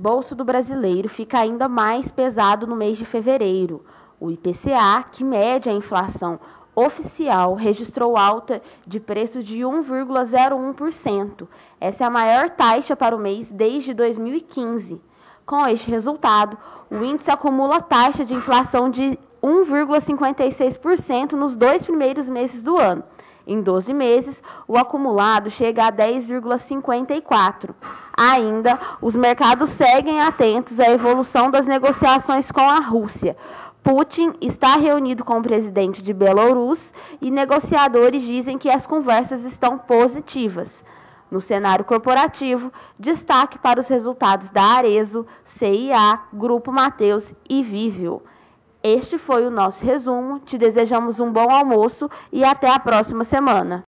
Bolso do brasileiro fica ainda mais pesado no mês de fevereiro. O IPCA, que mede a inflação oficial, registrou alta de preço de 1,01%. Essa é a maior taxa para o mês desde 2015. Com este resultado, o índice acumula taxa de inflação de 1,56% nos dois primeiros meses do ano. Em 12 meses, o acumulado chega a 10,54. Ainda, os mercados seguem atentos à evolução das negociações com a Rússia. Putin está reunido com o presidente de Belarus e negociadores dizem que as conversas estão positivas. No cenário corporativo, destaque para os resultados da Arezo, CIA, Grupo Mateus e Vivio. Este foi o nosso resumo. Te desejamos um bom almoço e até a próxima semana.